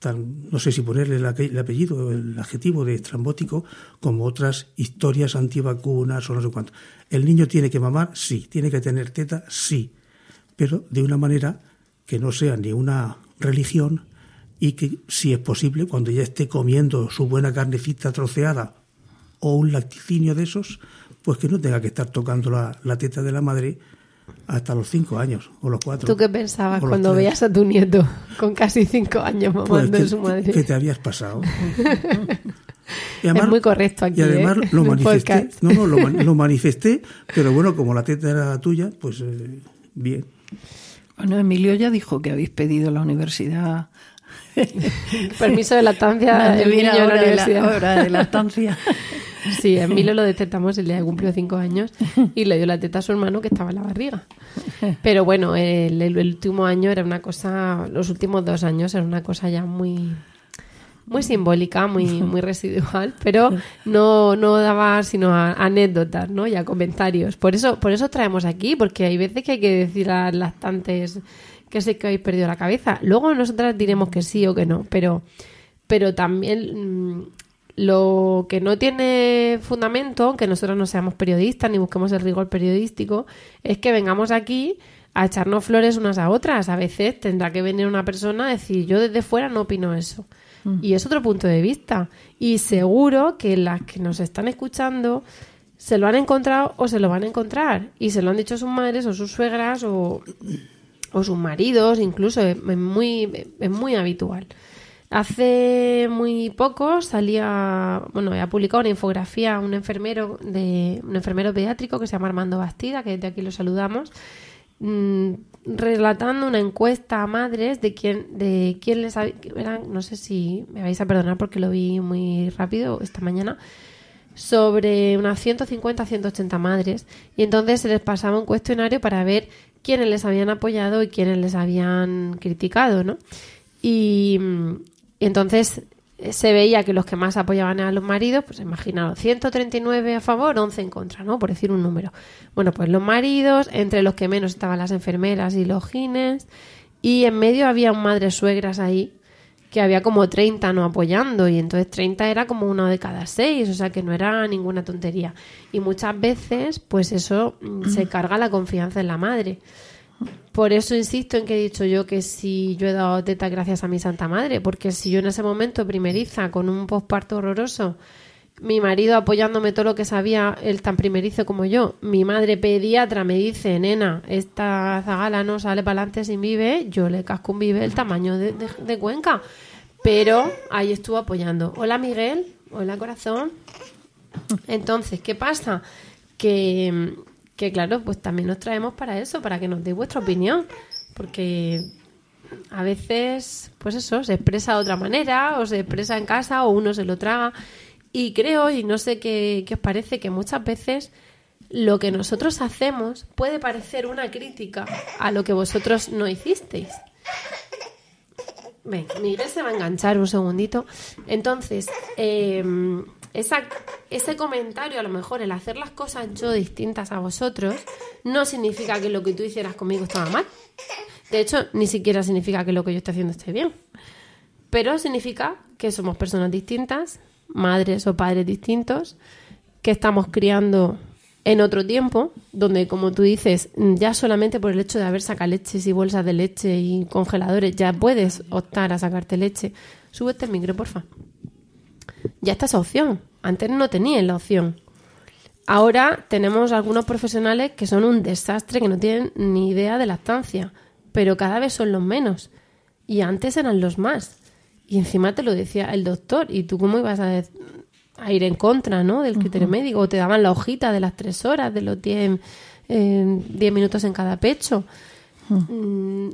tan no sé si ponerle el, apellido, el adjetivo de estrambótico como otras historias antivacunas o no sé cuánto. El niño tiene que mamar, sí, tiene que tener teta, sí, pero de una manera que no sea ni una religión y que, si es posible, cuando ya esté comiendo su buena carnecita troceada o un lacticinio de esos, pues que no tenga que estar tocando la, la teta de la madre hasta los cinco años o los cuatro. ¿Tú qué pensabas cuando tres. veías a tu nieto con casi cinco años Pues, mamando ¿qué- en su madre? qué te habías pasado? Y Es muy correcto aquí, Y además ¿eh? lo manifesté. No, no, lo, man- lo manifesté, pero bueno, como la teta era tuya, pues eh, bien. Bueno, Emilio ya dijo que habéis pedido a la universidad. Permiso de lactancia, hora de la- universidad. hora de lactancia. Sí, a Emilio lo detectamos el día que cumplió cinco años y le dio la teta a su hermano que estaba en la barriga. Pero bueno, el, el- el último año era una cosa, los últimos dos años era una cosa ya muy muy simbólica, muy muy residual, pero no, no daba sino a- anécdotas, ¿no? Y a comentarios. Por eso por eso traemos aquí, porque hay veces que hay que decir a las lactantes que sé que habéis perdido la cabeza. Luego nosotras diremos que sí o que no, pero pero también mm, lo que no tiene fundamento, aunque nosotros no seamos periodistas ni busquemos el rigor periodístico, es que vengamos aquí a echarnos flores unas a otras. A veces tendrá que venir una persona a decir, yo desde fuera no opino eso. Y es otro punto de vista. Y seguro que las que nos están escuchando se lo han encontrado o se lo van a encontrar. Y se lo han dicho sus madres o sus suegras o, o sus maridos, incluso. Es muy, es muy habitual. Hace muy poco salía, bueno, ha publicado una infografía un enfermero de un enfermero pediátrico que se llama Armando Bastida, que desde aquí lo saludamos, mm, relatando una encuesta a madres de quién de quién les había, no sé si me vais a perdonar porque lo vi muy rápido esta mañana sobre unas 150 180 madres y entonces se les pasaba un cuestionario para ver quiénes les habían apoyado y quiénes les habían criticado, ¿no? Y, y entonces eh, se veía que los que más apoyaban a los maridos, pues imaginaos, 139 a favor, 11 en contra, ¿no? Por decir un número. Bueno, pues los maridos, entre los que menos estaban las enfermeras y los gines, y en medio había un madres suegras ahí, que había como 30 no apoyando, y entonces 30 era como uno de cada seis, o sea que no era ninguna tontería. Y muchas veces, pues eso mm, se carga la confianza en la madre. Por eso insisto en que he dicho yo que si yo he dado teta gracias a mi Santa Madre, porque si yo en ese momento primeriza con un posparto horroroso, mi marido apoyándome todo lo que sabía, él tan primerizo como yo, mi madre pediatra me dice, nena, esta zagala no sale para adelante sin vive, yo le casco un vive el tamaño de, de, de Cuenca. Pero ahí estuvo apoyando. Hola Miguel, hola corazón. Entonces, ¿qué pasa? Que que claro, pues también nos traemos para eso, para que nos deis vuestra opinión, porque a veces, pues eso, se expresa de otra manera, o se expresa en casa, o uno se lo traga. Y creo, y no sé qué, qué os parece, que muchas veces lo que nosotros hacemos puede parecer una crítica a lo que vosotros no hicisteis. Venga, Miguel se va a enganchar un segundito. Entonces, eh, ese comentario, a lo mejor el hacer las cosas yo distintas a vosotros, no significa que lo que tú hicieras conmigo estaba mal. De hecho, ni siquiera significa que lo que yo estoy haciendo esté bien. Pero significa que somos personas distintas, madres o padres distintos, que estamos criando en otro tiempo, donde, como tú dices, ya solamente por el hecho de haber sacado leches y bolsas de leche y congeladores, ya puedes optar a sacarte leche. Súbete el micro, porfa ya está esa opción. Antes no tenían la opción. Ahora tenemos algunos profesionales que son un desastre, que no tienen ni idea de lactancia, pero cada vez son los menos. Y antes eran los más. Y encima te lo decía el doctor. ¿Y tú cómo ibas a, ir en contra ¿no? del criterio médico? O te daban la hojita de las tres horas, de los diez, eh, diez minutos en cada pecho. Mm,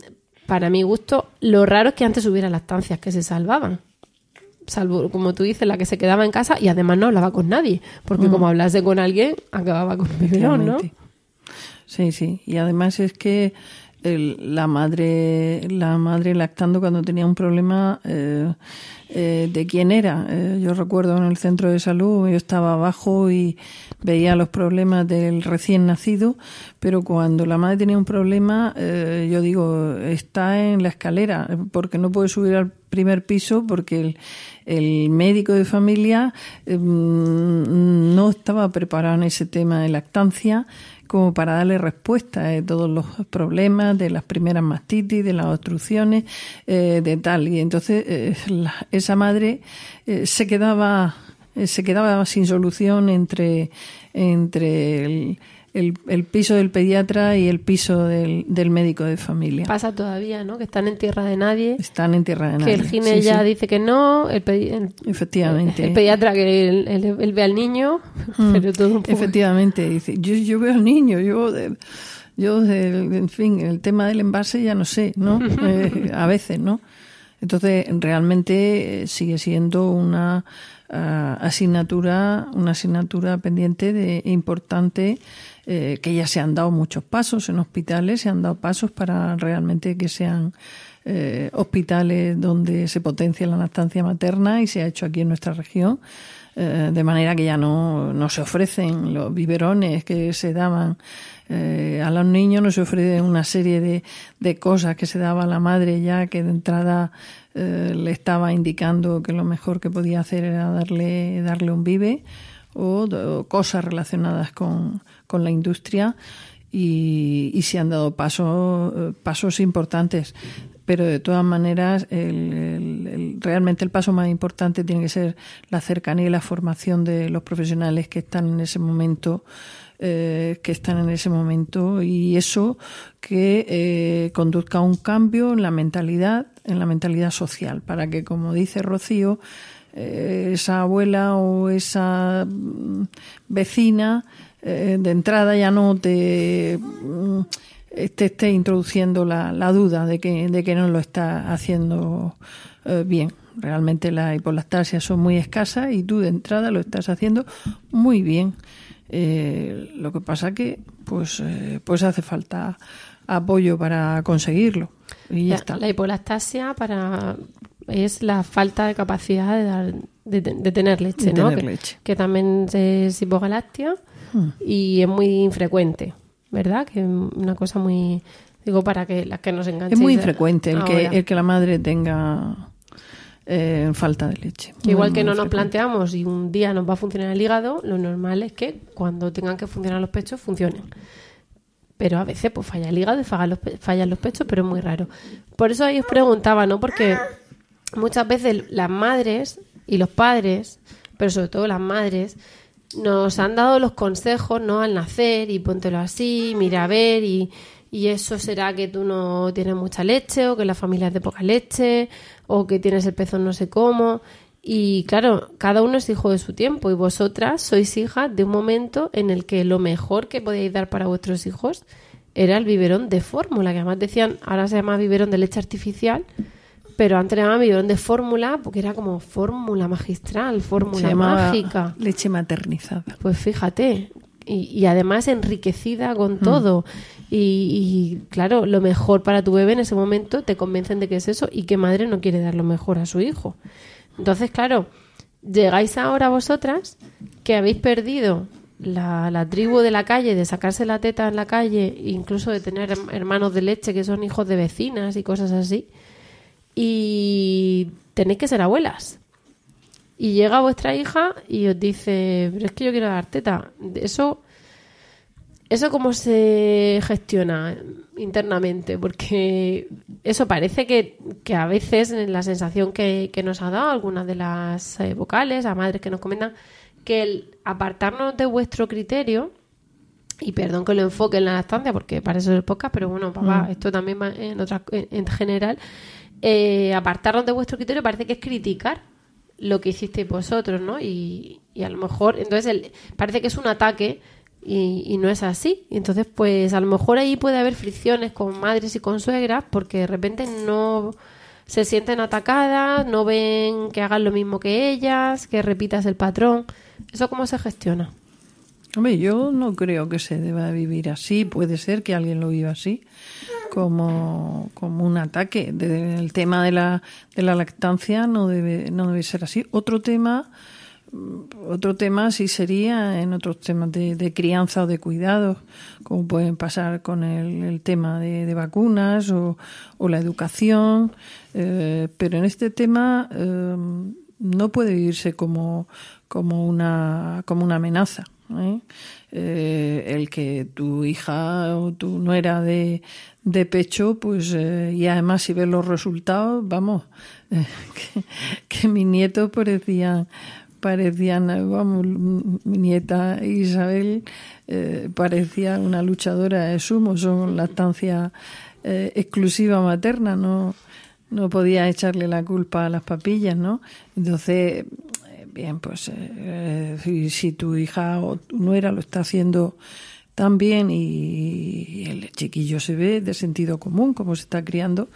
para mi gusto, lo raro es que antes hubiera lactancias que se salvaban salvo, como tú dices, la que se quedaba en casa y además no hablaba con nadie, porque mm. como hablase con alguien, acababa con el ¿no? Sí, sí. Y además es que la madre la madre lactando cuando tenía un problema eh, eh, de quién era. Eh, yo recuerdo en el centro de salud yo estaba abajo y veía los problemas del recién nacido pero cuando la madre tenía un problema yo digo está en la escalera porque no puede subir al primer piso porque el, el médico de familia em, no estaba preparado en ese tema de lactancia como para darle respuesta de todos los problemas, de las primeras mastitis, de las obstrucciones, eh, de tal. Y entonces eh, esa madre eh, se quedaba se quedaba sin solución entre entre el, el, piso del pediatra y el piso del, del, médico de familia. Pasa todavía, ¿no? Que están en tierra de nadie. Están en tierra de nadie. Que el gine ya dice que no, el, Efectivamente. El, pediatra que él, ve al niño, mm. pero todo Efectivamente, dice, yo, yo veo al niño, yo... yo, en fin, el tema del envase ya no sé, ¿no? Eh, a veces, ¿no? Entonces, realmente eh, sigue siendo una uh, asignatura, una asignatura pendiente de importante eh, que ya se han dado muchos pasos en hospitales, se han dado pasos para realmente que sean eh, hospitales donde se potencia la lactancia materna y se ha hecho aquí en nuestra región, eh, de manera que ya no, no se ofrecen los biberones que se daban a los niños, no se ofrece una serie de, de cosas que se daba a la madre ya que de entrada le estaba indicando que lo mejor que podía hacer era darle, darle un vive o, cosas relacionadas con, con la industria y, se han dado pasos, pasos importantes. pero de todas maneras, realmente el paso más importante tiene que ser la cercanía y la formación de los profesionales que están en ese momento. Eh, que están en ese momento y eso que eh, conduzca a un cambio en la mentalidad, en la mentalidad social, para que, como dice Rocío, esa abuela o esa mm, vecina de entrada ya no te mm, te esté introduciendo la, la duda de que, de que no lo está haciendo eh, bien. Realmente las hipolactasias son muy escasas y tú de entrada lo estás haciendo muy bien. Eh, lo que pasa que pues, eh, pues hace falta apoyo para conseguirlo. Y ya, está. La hipolactasia para es la falta de capacidad de, dar, de, tener leche, ¿no? que, leche. que, también es hipogalactia hmm. y es muy infrecuente. ¿verdad? Que es una cosa muy... Digo, para que las que nos enganchen. Es muy infrecuente el que, el que la madre tenga eh, falta de leche. igual que no nos planteamos y un día nos va a funcionar el hígado, lo normal es que cuando tengan que funcionar los pechos, funcionen. Pero a veces pues falla el hígado y fallan los, fallan los pechos, pero es muy raro. Por eso ahí os preguntaba, ¿no? Porque muchas veces las madres y los padres, pero sobre todo las madres, nos han dado los consejos, ¿no? Al nacer y póntelo así, mira a ver y, y eso será que tú no tienes mucha leche o que la familia es de poca leche o que tienes el pezón no sé cómo. Y claro, cada uno es hijo de su tiempo y vosotras sois hijas de un momento en el que lo mejor que podíais dar para vuestros hijos era el biberón de fórmula, que además decían, ahora se llama biberón de leche artificial, pero antes le llamaban biberón de fórmula porque era como fórmula magistral, fórmula mágica. Leche maternizada. Pues fíjate, y, además enriquecida con mm. todo. Y, claro, lo mejor para tu bebé en ese momento te convencen de que es eso y que madre no quiere dar lo mejor a su hijo. Entonces, claro, llegáis ahora vosotras que habéis perdido la, la, tribu de la calle, de sacarse la teta en la calle, incluso de tener hermanos de leche que son hijos de vecinas y cosas así y tenéis que ser abuelas. Y llega vuestra hija y os dice, pero es que yo quiero dar teta. Eso, eso cómo se gestiona internamente, porque eso parece que, que a veces la sensación que, nos ha dado algunas de las eh, vocales, a madres que nos comentan, que el apartarnos de vuestro criterio, y perdón que lo enfoque en la lactancia, porque para eso es el podcast, pero bueno, papá, mm. esto también en, otras, en general, eh, apartarnos de vuestro criterio parece que es criticar lo que hicisteis vosotros, ¿no? Y, a lo mejor, entonces parece que es un ataque y, no es así. Y entonces, pues a lo mejor ahí puede haber fricciones con madres y con suegras porque de repente no se sienten atacadas, no ven que hagan lo mismo que ellas, que repitas el patrón. ¿Eso cómo se gestiona? Hombre, yo no creo que se deba vivir así. Puede ser que alguien lo viva así como, como un ataque. el tema de la, de la lactancia no debe, no debe ser así. Otro tema, otro tema sí sería en otros temas de, crianza o de cuidados, como pueden pasar con el, tema de, vacunas o, o, la educación. Eh, pero en este tema eh, no puede vivirse como, como, una, como una amenaza. ¿Eh? el que tu hija o tu nuera de, de pecho, pues, eh, y además si ves los resultados, vamos, eh, que, mi nieto parecían, parecían, vamos, mi nieta Isabel eh, parecía una luchadora de sumo, son lactancia exclusiva materna, no, no podía echarle la culpa a las papillas, ¿no? Entonces, bien, pues si, si tu hija o tu nuera lo está haciendo también y el chiquillo se ve de sentido común, como se está criando,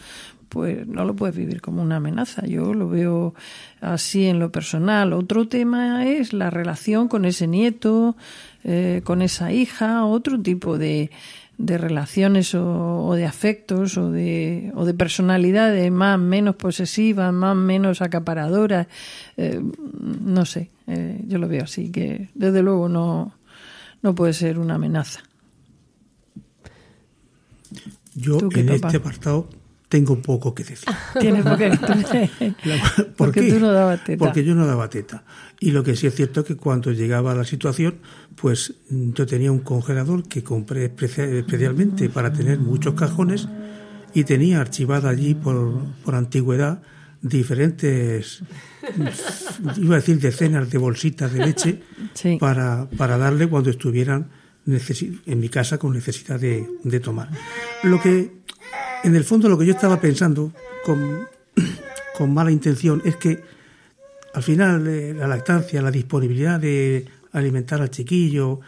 pues no lo puedes vivir como una amenaza. Yo lo veo así en lo personal. Otro tema es la relación con ese nieto, eh, con esa hija, otro tipo de, de relaciones o, de afectos o de, o de personalidades más menos posesivas, más menos acaparadoras. Eh, no sé, eh, yo lo veo así, que desde luego no, no puede ser una amenaza. Yo en este apartado tengo poco que decir. Tienes poco que decir. Porque tú no dabas teta. Porque yo no daba teta. Y lo que sí es cierto es que cuando llegaba la situación, pues yo tenía un congelador que compré especialmente para tener muchos cajones y tenía archivada allí por, por antigüedad diferentes, iba a decir decenas de bolsitas de leche Sí. para, para darle cuando estuvieran en mi casa con necesidad de, de tomar. Lo que, en el fondo, lo que yo estaba pensando con, mala intención es que al final eh, la lactancia, la disponibilidad de alimentar al chiquillo,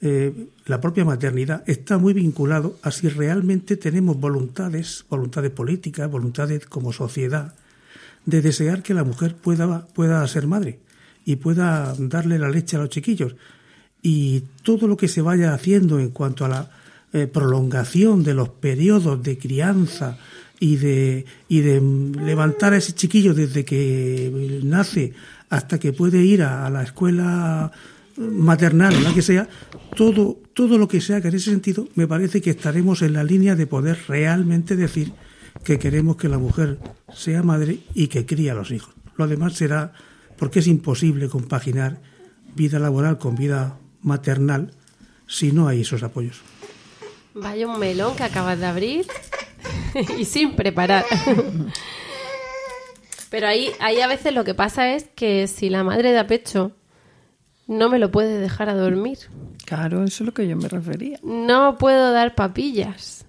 eh, la propia maternidad está muy vinculado a si realmente tenemos voluntades, voluntades políticas, voluntades como sociedad, de desear que la mujer pueda, pueda ser madre y pueda darle la leche a los chiquillos. Y todo lo que se vaya haciendo en cuanto a la eh, prolongación de los periodos de crianza y de, y de levantar a ese chiquillo desde que nace hasta que puede ir a, la escuela maternal o la que sea, todo, todo lo que se haga en ese sentido, me parece que estaremos en la línea de poder realmente decir que queremos que la mujer sea madre y que críe a los hijos. Lo demás será porque es imposible compaginar vida laboral con vida maternal si no hay esos apoyos. Vaya un melón que acabas de abrir y sin preparar. Pero ahí, ahí a veces lo que pasa es que si la madre da pecho, no me lo puede dejar a dormir. Claro, eso es lo que yo me refería. No puedo dar papillas.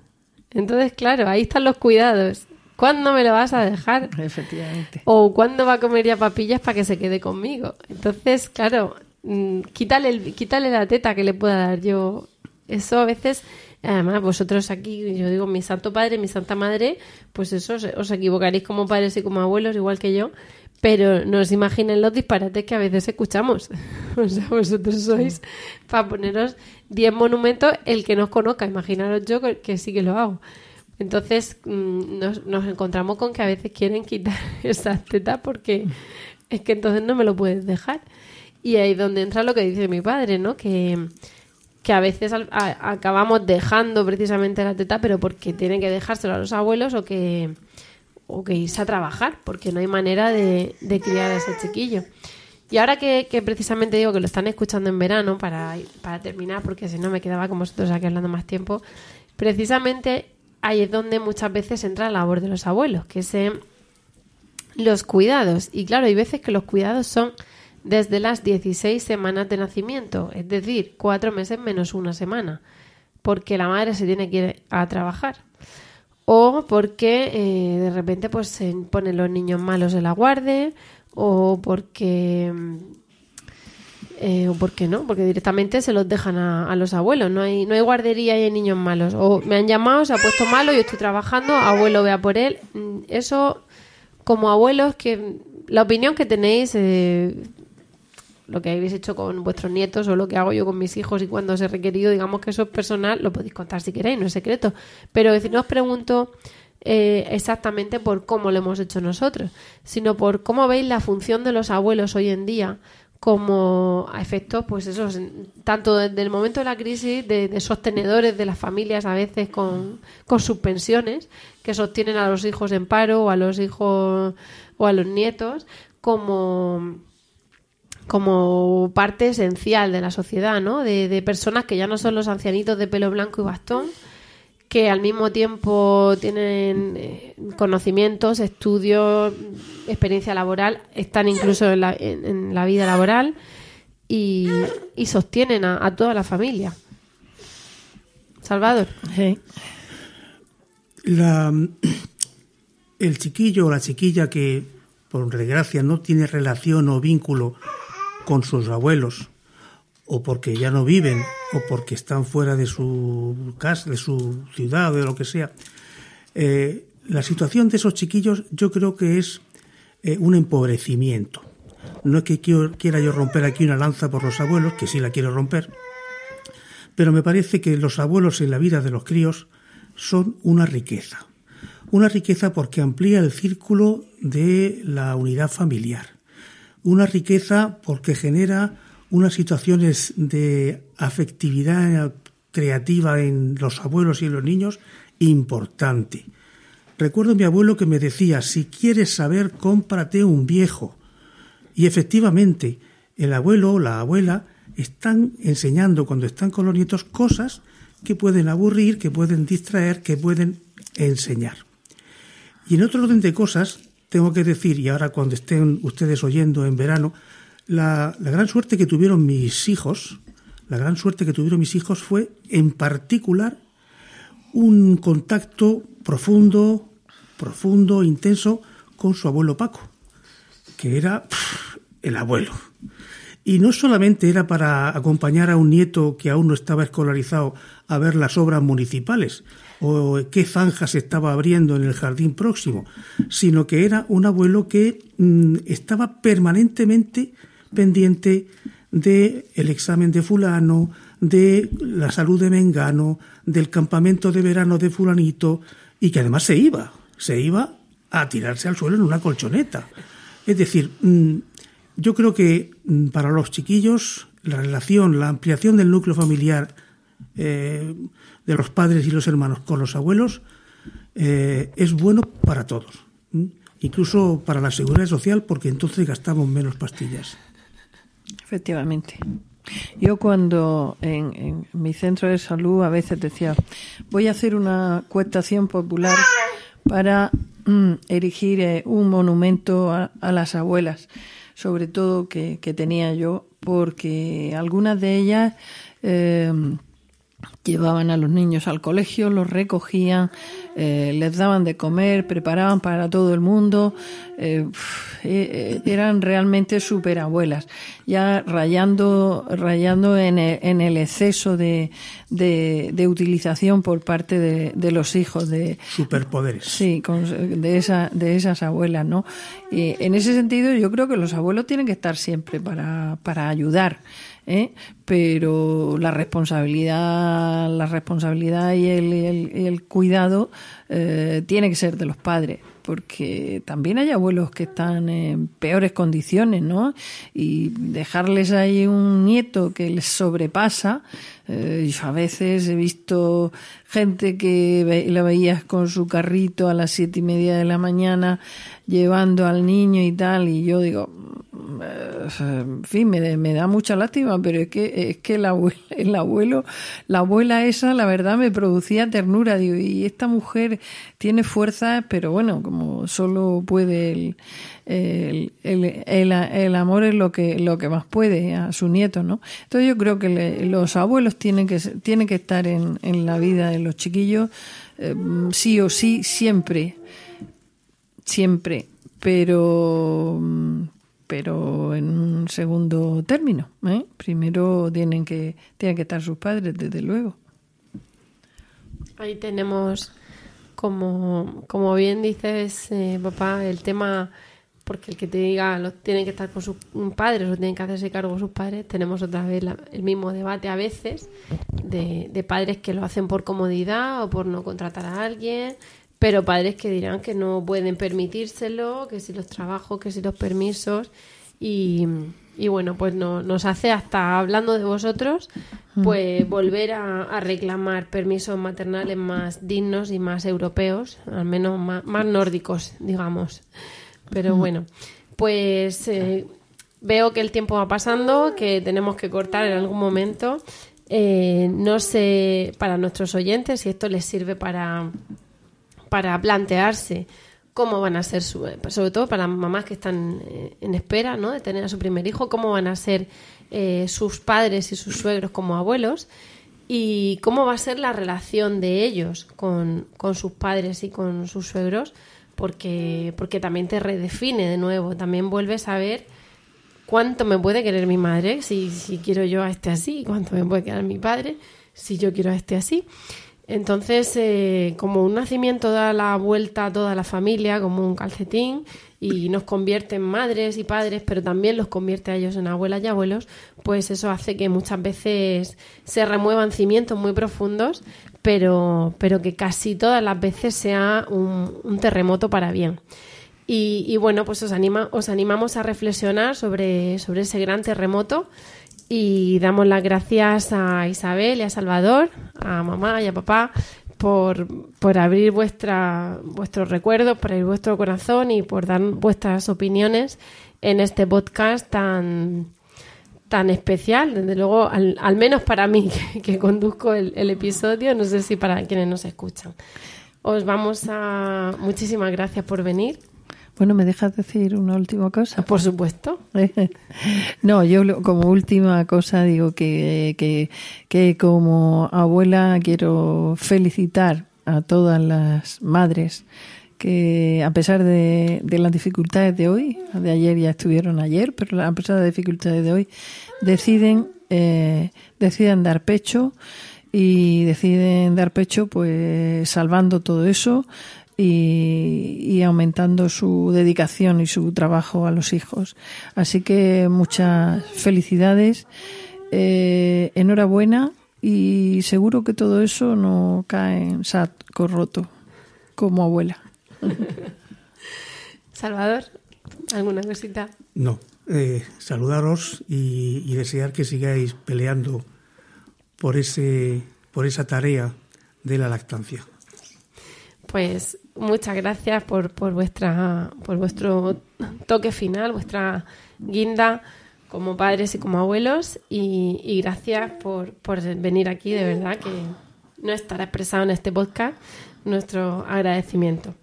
Entonces, claro, ahí están los cuidados. ¿Cuándo me lo vas a dejar? Efectivamente. O cuándo va a comer ya papillas para que se quede conmigo. Entonces, claro, mm, quítale, el- quítale la teta que le pueda dar yo. Eso a veces, además, vosotros aquí, yo digo, mi santo padre, mi santa madre, pues eso, os, equivocaréis como padres y como abuelos, igual que yo, pero no os imaginen los disparates que a veces escuchamos. o sea, vosotros sois, para poneros 10 monumentos, el que nos conozca, imaginaros yo que, sí que lo hago. Entonces mm, nos, nos encontramos con que a veces quieren quitar esas tetas porque es que entonces no me lo puedes dejar. Y ahí es donde entra lo que dice mi padre, ¿no? Que, que a veces al- a- acabamos dejando precisamente la teta, pero porque tienen que dejárselo a los abuelos o que, o que irse a trabajar, porque no hay manera de, de criar a ese chiquillo. Y ahora que, que precisamente digo que lo están escuchando en verano, para, para terminar, porque si no me quedaba con vosotros aquí hablando más tiempo, precisamente ahí es donde muchas veces entra la labor de los abuelos, que es los cuidados. Y claro, hay veces que los cuidados son desde las 16 semanas de nacimiento, es decir, cuatro meses menos una semana, porque la madre se tiene que ir a trabajar. O porque eh, de repente pues se ponen los niños malos en la guardia, o porque mm, eh, o por qué no, porque directamente se los dejan a, a los abuelos, no hay, no hay guardería y hay niños malos. O me han llamado, se ha puesto malo, yo estoy trabajando, abuelo vea por él. Mm, Eso, como abuelos, que la opinión que tenéis, eh, lo que habéis hecho con vuestros nietos o lo que hago yo con mis hijos y cuando os he requerido, digamos que eso es personal, lo podéis contar si queréis, no es secreto. Pero si no os pregunto eh, exactamente por cómo lo hemos hecho nosotros, sino por cómo veis la función de los abuelos hoy en día como a efectos, pues eso, tanto desde el momento de la crisis, de, de sostenedores de las familias a veces con, con sus pensiones, que sostienen a los hijos en paro o a los hijos o a los nietos, como como parte esencial de la sociedad, ¿no? De, de personas que ya no son los ancianitos de pelo blanco y bastón, que al mismo tiempo tienen eh, conocimientos, estudios, experiencia laboral, están incluso en la, en- en la vida laboral y, y sostienen a, a toda la familia. Salvador. Sí. La, el chiquillo o la chiquilla que, por desgracia, no tiene relación o vínculo con sus abuelos, o porque ya no viven, o porque están fuera de su casa, de su ciudad o de lo que sea, eh, la situación de esos chiquillos yo creo que es eh, un empobrecimiento. No es que quiera yo romper aquí una lanza por los abuelos, que sí la quiero romper, pero me parece que los abuelos en la vida de los críos son una riqueza. Una riqueza porque amplía el círculo de la unidad familiar. Una riqueza porque genera unas situaciones de afectividad creativa en los abuelos y en los niños importante. Recuerdo a mi abuelo que me decía, si quieres saber, cómprate un viejo. Y efectivamente, el abuelo o la abuela están enseñando cuando están con los nietos cosas que pueden aburrir, que pueden distraer, que pueden enseñar. Y en otro orden de cosas, tengo que decir, y ahora cuando estén ustedes oyendo en verano, la, gran suerte que tuvieron mis hijos, la gran suerte que tuvieron mis hijos fue, en particular, un contacto profundo, profundo, intenso con su abuelo Paco, que era el abuelo. Y no solamente era para acompañar a un nieto que aún no estaba escolarizado a ver las obras municipales o qué zanjas estaba abriendo en el jardín próximo, sino que era un abuelo que mm, estaba permanentemente pendiente de el examen de fulano, de la salud de Mengano, del campamento de verano de fulanito, y que además se iba, se iba a tirarse al suelo en una colchoneta. Es decir, mm, yo creo que mm, para los chiquillos la relación, la ampliación del núcleo familiar eh, de los padres y los hermanos con los abuelos eh, es bueno para todos, incluso para la seguridad social, porque entonces gastamos menos pastillas. Efectivamente. Yo cuando en, en, mi centro de salud a veces decía, voy a hacer una cuestación popular para mm, erigir eh, un monumento a, a, las abuelas, sobre todo que, que, tenía yo, porque algunas de ellas eh, llevaban a los niños al colegio, los recogían, eh, les daban de comer, preparaban para todo el mundo, eh, eh, eran realmente superabuelas, ya rayando, rayando en el, en el exceso de, de, de, utilización por parte de, de, los hijos de superpoderes. Sí, con, de, esa, de esas abuelas, ¿no? Y en ese sentido, yo creo que los abuelos tienen que estar siempre para, para ayudar. ¿Eh? pero la responsabilidad, la responsabilidad y el, el, el cuidado eh, tiene que ser de los padres, porque también hay abuelos que están en peores condiciones, ¿no? Y dejarles ahí un nieto que les sobrepasa. Eh, yo a veces he visto gente que ve, la veías con su carrito a las siete y media de la mañana llevando al niño y tal, y yo digo, en fin, me, me, da mucha lástima, pero es que, es que el, abuelo, el abuelo, la abuela esa, la verdad me producía ternura, digo, y esta mujer tiene fuerza, pero bueno, como solo puede el, el, el, el, amor es lo que, lo que más puede a su nieto, ¿no? Entonces yo creo que le, los abuelos tienen que, tienen que estar en, en la vida de los chiquillos, eh, sí o sí, siempre, siempre, pero pero en un segundo término. ¿eh? Primero tienen que, tienen que estar sus padres, desde luego. Ahí tenemos, como, como bien dices, eh, papá, el tema, porque el que te diga, los tienen que estar con sus padres o tienen que hacerse cargo sus padres, tenemos otra vez la, el mismo debate a veces de, de padres que lo hacen por comodidad o por no contratar a alguien, pero padres que dirán que no pueden permitírselo, que si los trabajos, que si los permisos y, y bueno, pues no, nos hace hasta hablando de vosotros, pues volver a, a, reclamar permisos maternales más dignos y más europeos, al menos más, más nórdicos, digamos. Pero bueno, pues eh, veo que el tiempo va pasando, que tenemos que cortar en algún momento. Eh, no sé para nuestros oyentes si esto les sirve para para plantearse cómo van a ser, su, sobre todo para mamás que están eh, en espera ¿no? de tener a su primer hijo, cómo van a ser eh, sus padres y sus suegros como abuelos y cómo va a ser la relación de ellos con, con sus padres y con sus suegros, porque, porque también te redefine de nuevo, también vuelves a ver cuánto me puede querer mi madre si, si quiero yo a este así, cuánto me puede querer mi padre si yo quiero a este así. Entonces, eh, como un nacimiento da la vuelta a toda la familia, como un calcetín, y nos convierte en madres y padres, pero también los convierte a ellos en abuelas y abuelos, pues eso hace que muchas veces se remuevan cimientos muy profundos, pero, pero que casi todas las veces sea un, terremoto para bien. Y, y, bueno, pues os, anima, os animamos a reflexionar sobre, sobre ese gran terremoto y damos las gracias a Isabel y a Salvador, a mamá y a papá, por, por abrir vuestra, vuestros recuerdos, por abrir vuestro corazón y por dar vuestras opiniones en este podcast tan, tan especial, desde luego, al, al menos para mí, que, que conduzco el, el, episodio, no sé si para quienes nos escuchan. os vamos a... Muchísimas gracias por venir. Bueno, ¿me dejas decir una última cosa? Por supuesto. no, yo como última cosa digo que, que, que como abuela quiero felicitar a todas las madres que a pesar de, las dificultades de hoy, de ayer ya estuvieron ayer, pero a pesar de las dificultades de hoy, deciden, eh, deciden dar pecho y deciden dar pecho pues salvando todo eso y, y, aumentando su dedicación y su trabajo a los hijos. Así que muchas felicidades, eh, enhorabuena y seguro que todo eso no cae en saco roto como abuela. Salvador, ¿alguna cosita? No, eh, saludaros y, y, desear que sigáis peleando por, ese, por esa tarea de la lactancia. Pues muchas gracias por, por, vuestra, por vuestro toque final, vuestra guinda como padres y como abuelos y, y gracias por, por venir aquí, de verdad que no estará expresado en este podcast nuestro agradecimiento.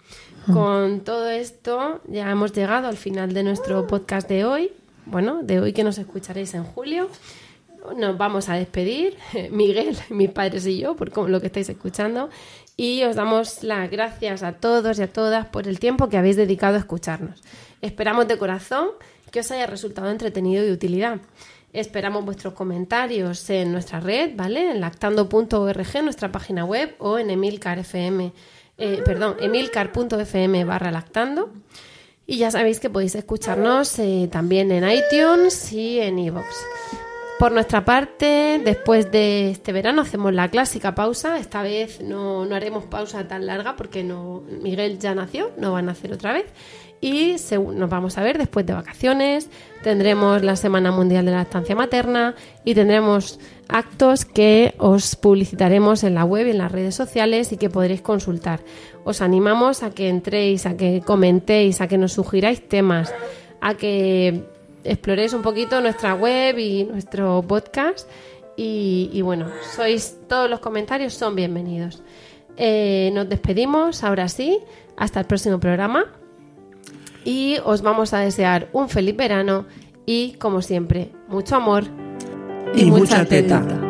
Con todo esto ya hemos llegado al final de nuestro podcast de hoy. Bueno, de hoy que nos escucharéis en julio. Nos vamos a despedir, Miguel, mis padres y yo, por lo que estáis escuchando. Y os damos las gracias a todos y a todas por el tiempo que habéis dedicado a escucharnos. Esperamos de corazón que os haya resultado entretenido y de utilidad. Esperamos vuestros comentarios en nuestra red, ¿vale? En lactando.org, nuestra página web, o en Emilcar FM eh, perdón, emilcar.fm barra lactando. Y ya sabéis que podéis escucharnos eh, también en iTunes y en iVoox. Por nuestra parte, después de este verano hacemos la clásica pausa. Esta vez no, no haremos pausa tan larga porque no, Miguel ya nació, no van a hacer otra vez y nos vamos a ver después de vacaciones. Tendremos la Semana Mundial de la Estancia Materna y tendremos actos que os publicitaremos en la web y en las redes sociales y que podréis consultar. Os animamos a que entréis, a que comentéis, a que nos sugiráis temas, a que exploréis un poquito nuestra web y nuestro podcast. Y, bueno, sois todos los comentarios son bienvenidos. Eh, nos despedimos, ahora sí, hasta el próximo programa y os vamos a desear un feliz verano y, como siempre, mucho amor y, mucha, teta.